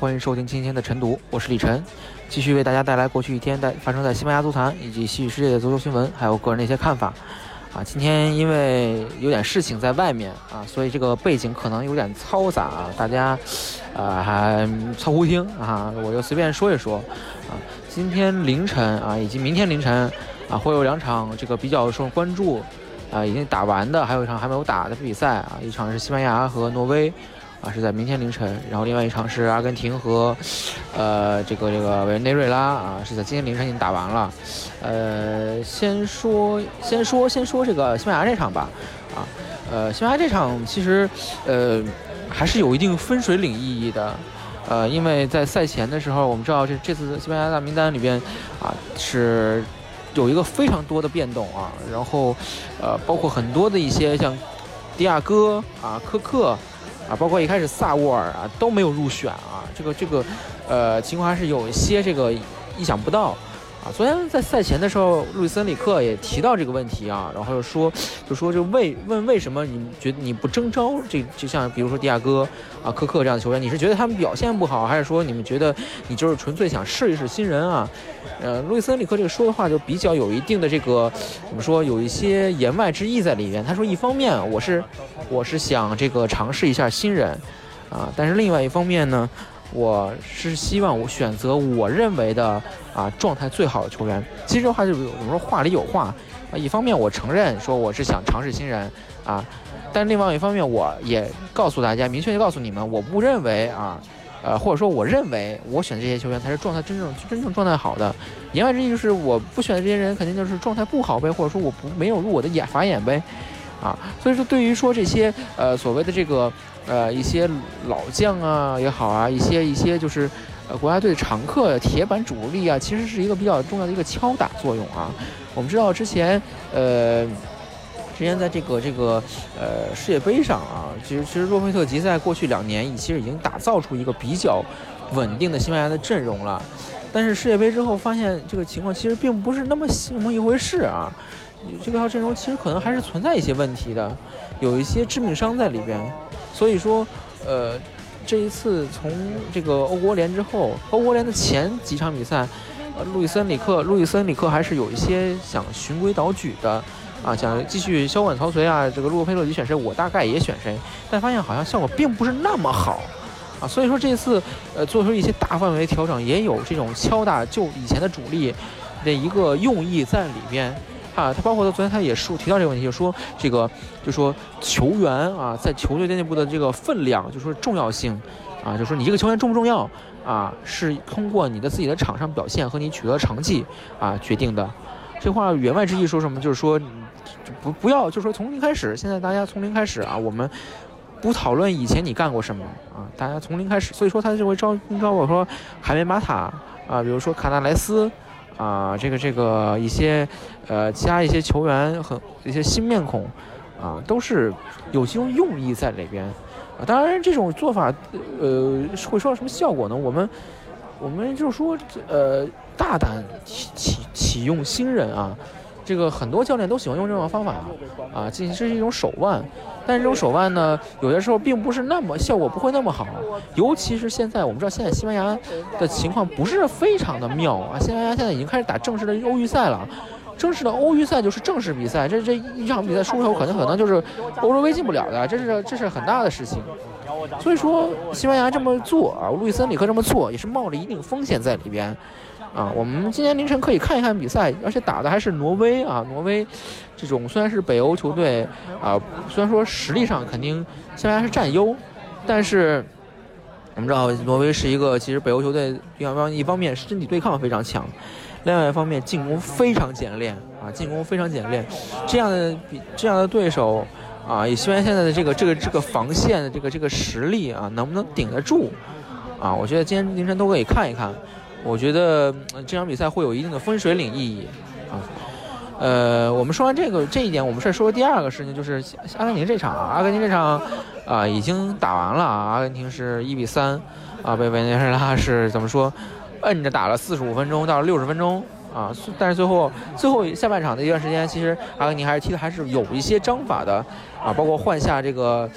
欢迎收听今天的晨读，我是李晨，继续为大家带来过去一天在发生在西班牙足坛以及西语世界的足球新闻，还有个人的一些看法。啊，今天因为有点事情在外面啊，所以这个背景可能有点嘈杂，大家，呃，还凑合听啊，我就随便说一说。啊，今天凌晨啊，以及明天凌晨啊，会有两场这个比较受关注，啊，已经打完的，还有一场还没有打的比赛啊，一场是西班牙和挪威。啊，是在明天凌晨，然后另外一场是阿根廷和，呃，这个这个委内瑞拉啊，是在今天凌晨已经打完了。呃，先说先说先说这个西班牙这场吧，啊，呃，西班牙这场其实呃还是有一定分水岭意义的，呃，因为在赛前的时候，我们知道这这次西班牙大名单里边啊是有一个非常多的变动啊，然后呃包括很多的一些像迪亚哥啊、科克。啊，包括一开始萨沃尔啊都没有入选啊，这个这个，呃，情况还是有一些这个意想不到。啊，昨天在赛前的时候，路易森里克也提到这个问题啊，然后就说，就说就为问为什么你觉得你不征召这就像比如说迪亚哥啊、科克这样的球员，你是觉得他们表现不好，还是说你们觉得你就是纯粹想试一试新人啊？呃，路易森里克这个说的话就比较有一定的这个怎么说，有一些言外之意在里边。他说，一方面我是我是想这个尝试一下新人啊，但是另外一方面呢。我是希望我选择我认为的啊状态最好的球员。其实的话就是我们说话里有话啊。一方面我承认说我是想尝试新人啊，但另外一方面我也告诉大家，明确的告诉你们，我不认为啊，呃或者说我认为我选这些球员才是状态真正真正状态好的。言外之意就是我不选的这些人肯定就是状态不好呗，或者说我不没有入我的眼法眼呗，啊。所以说对于说这些呃所谓的这个。呃，一些老将啊也好啊，一些一些就是，呃，国家队常客、铁板主力啊，其实是一个比较重要的一个敲打作用啊。我们知道之前，呃，之前在这个这个呃世界杯上啊，其实其实洛佩特吉在过去两年，其实已经打造出一个比较稳定的西班牙的阵容了。但是世界杯之后发现这个情况其实并不是那么那么一回事啊，这套阵容其实可能还是存在一些问题的，有一些致命伤在里边。所以说，呃，这一次从这个欧国联之后，欧国联的前几场比赛，呃，路易森里克，路易森里克还是有一些想循规蹈矩的，啊，想继续削碗曹随啊，这个洛佩洛吉选谁，我大概也选谁，但发现好像效果并不是那么好，啊，所以说这次，呃，做出一些大范围调整，也有这种敲打就以前的主力的一个用意在里边。啊，他包括他昨天他也说提到这个问题，就说这个就说球员啊，在球队内部的这个分量，就说重要性，啊，就说你这个球员重不重要啊，是通过你的自己的场上表现和你取得成绩啊决定的。这话言外之意说什么？就是说不不要，就是说从零开始，现在大家从零开始啊，我们不讨论以前你干过什么啊，大家从零开始。所以说他就会招招我说海绵马塔啊，比如说卡纳莱斯。啊，这个这个一些，呃，加一些球员和一些新面孔，啊，都是有这种用意在里边。啊，当然这种做法，呃，会收到什么效果呢？我们，我们就是说，呃，大胆启启启用新人啊。这个很多教练都喜欢用这种方法啊，进行这是一种手腕，但是这种手腕呢，有些时候并不是那么效果不会那么好，尤其是现在我们知道现在西班牙的情况不是非常的妙啊，西班牙现在已经开始打正式的欧预赛了，正式的欧预赛就是正式比赛，这这一场比赛输球可能可能就是欧洲杯进不了的，这是这是很大的事情，所以说西班牙这么做啊，路易森里克这么做也是冒着一定风险在里边。啊，我们今天凌晨可以看一看比赛，而且打的还是挪威啊。挪威这种虽然是北欧球队啊，虽然说实力上肯定西班牙是占优，但是我们知道挪威是一个其实北欧球队，一方一方面身体对抗非常强，另外一方面进攻非常简练啊，进攻非常简练。这样的比这样的对手啊，以西班牙现在的这个这个这个防线的这个这个实力啊，能不能顶得住？啊，我觉得今天凌晨都可以看一看。我觉得这场比赛会有一定的分水岭意义啊。呃，我们说完这个这一点，我们再说第二个事情，就是阿根廷这场，阿根廷这场啊已经打完了啊，阿根廷是一比三啊，被委内瑞拉是怎么说，摁着打了四十五分钟到六十分钟啊，但是最后最后下半场的一段时间，其实阿根廷还是踢的还是有一些章法的啊，包括换下这个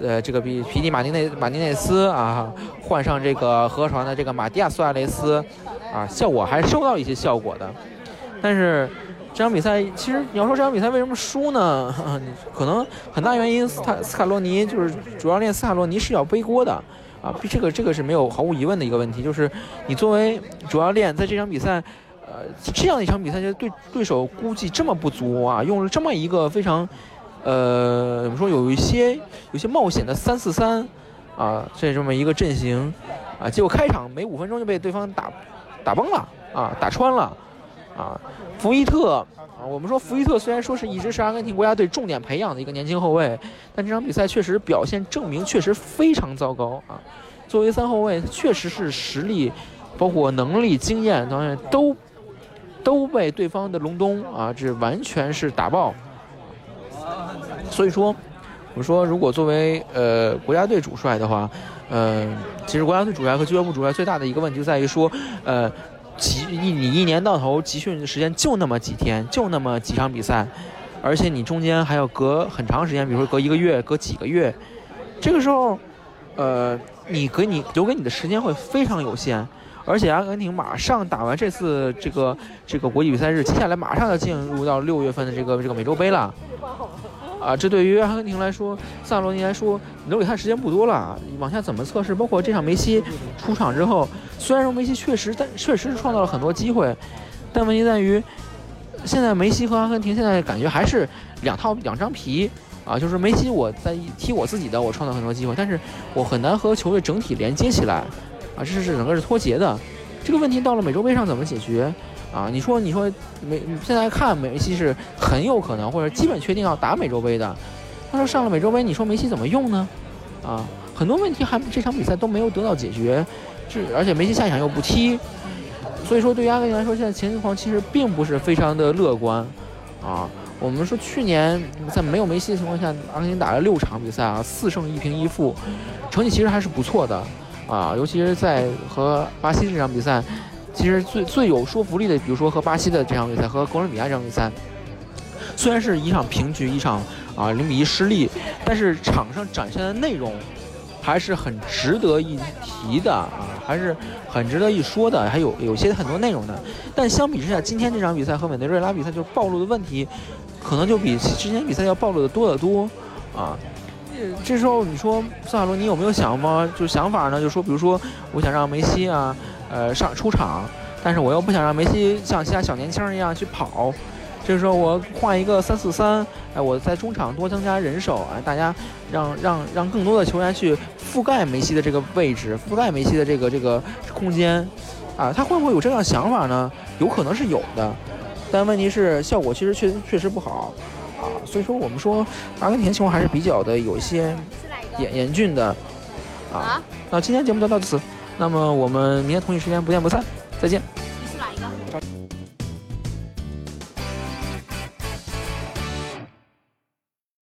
呃这个比皮蒂马丁内马丁内斯啊，换上这个河床的这个马蒂亚苏亚雷斯啊，效果还是收到一些效果的，但是。这场比赛其实你要说这场比赛为什么输呢？可能很大原因斯塔斯卡洛尼就是主教练斯卡洛尼是要背锅的啊，这个这个是没有毫无疑问的一个问题，就是你作为主教练在这场比赛，呃这样一场比赛就对对手估计这么不足啊，用了这么一个非常，呃怎么说有一些有些冒险的三四三啊这这么一个阵型啊，结果开场没五分钟就被对方打打崩了啊，打穿了。啊，福伊特啊，我们说福伊特虽然说是一直是阿根廷国家队重点培养的一个年轻后卫，但这场比赛确实表现证明确实非常糟糕啊。作为三后卫，确实是实力、包括能力、经验等等都都被对方的隆冬啊，这完全是打爆。所以说，我说如果作为呃国家队主帅的话，呃，其实国家队主帅和俱乐部主帅最大的一个问题就在于说，呃。集一你一年到头集训的时间就那么几天，就那么几场比赛，而且你中间还要隔很长时间，比如说隔一个月、隔几个月，这个时候，呃，你给你留给你的时间会非常有限，而且阿根廷马上打完这次这个这个国际比赛日，接下来马上要进入到六月份的这个这个美洲杯了。啊，这对于阿根廷来说，萨罗尼来说，留给他时间不多了。往下怎么测试？包括这场梅西出场之后，虽然说梅西确实，但确实是创造了很多机会，但问题在于，现在梅西和阿根廷现在感觉还是两套两张皮啊。就是梅西我在踢我自己的，我创造很多机会，但是我很难和球队整体连接起来啊，这是整个是脱节的。这个问题到了美洲杯上怎么解决？啊，你说，你说，美现在看梅西是很有可能或者基本确定要打美洲杯的。他说上了美洲杯，你说梅西怎么用呢？啊，很多问题还这场比赛都没有得到解决，这而且梅西下一场又不踢，所以说对于阿根廷来说，现在情况其实并不是非常的乐观。啊，我们说去年在没有梅西的情况下，阿根廷打了六场比赛啊，四胜一平一负，成绩其实还是不错的。啊，尤其是在和巴西这场比赛。其实最最有说服力的，比如说和巴西的这场比赛，和哥伦比亚这场比赛，虽然是一场平局，一场啊零比一失利，但是场上展现的内容还是很值得一提的啊，还是很值得一说的，还有有些很多内容的。但相比之下，今天这场比赛和委内瑞拉比赛，就暴露的问题，可能就比之前比赛要暴露的多得多啊。这时候你说萨卡罗你有没有想吗？就想法呢？就说比如说，我想让梅西啊。呃，上出场，但是我又不想让梅西像其他小年轻一样去跑，这个时候我换一个三四三，哎，我在中场多增加人手，啊，大家让让让更多的球员去覆盖梅西的这个位置，覆盖梅西的这个这个空间，啊，他会不会有这样想法呢？有可能是有的，但问题是效果其实确确实不好，啊，所以说我们说阿根廷情况还是比较的有一些严严峻的，啊，那今天节目就到此。那么我们明天同一时间不见不散，再见。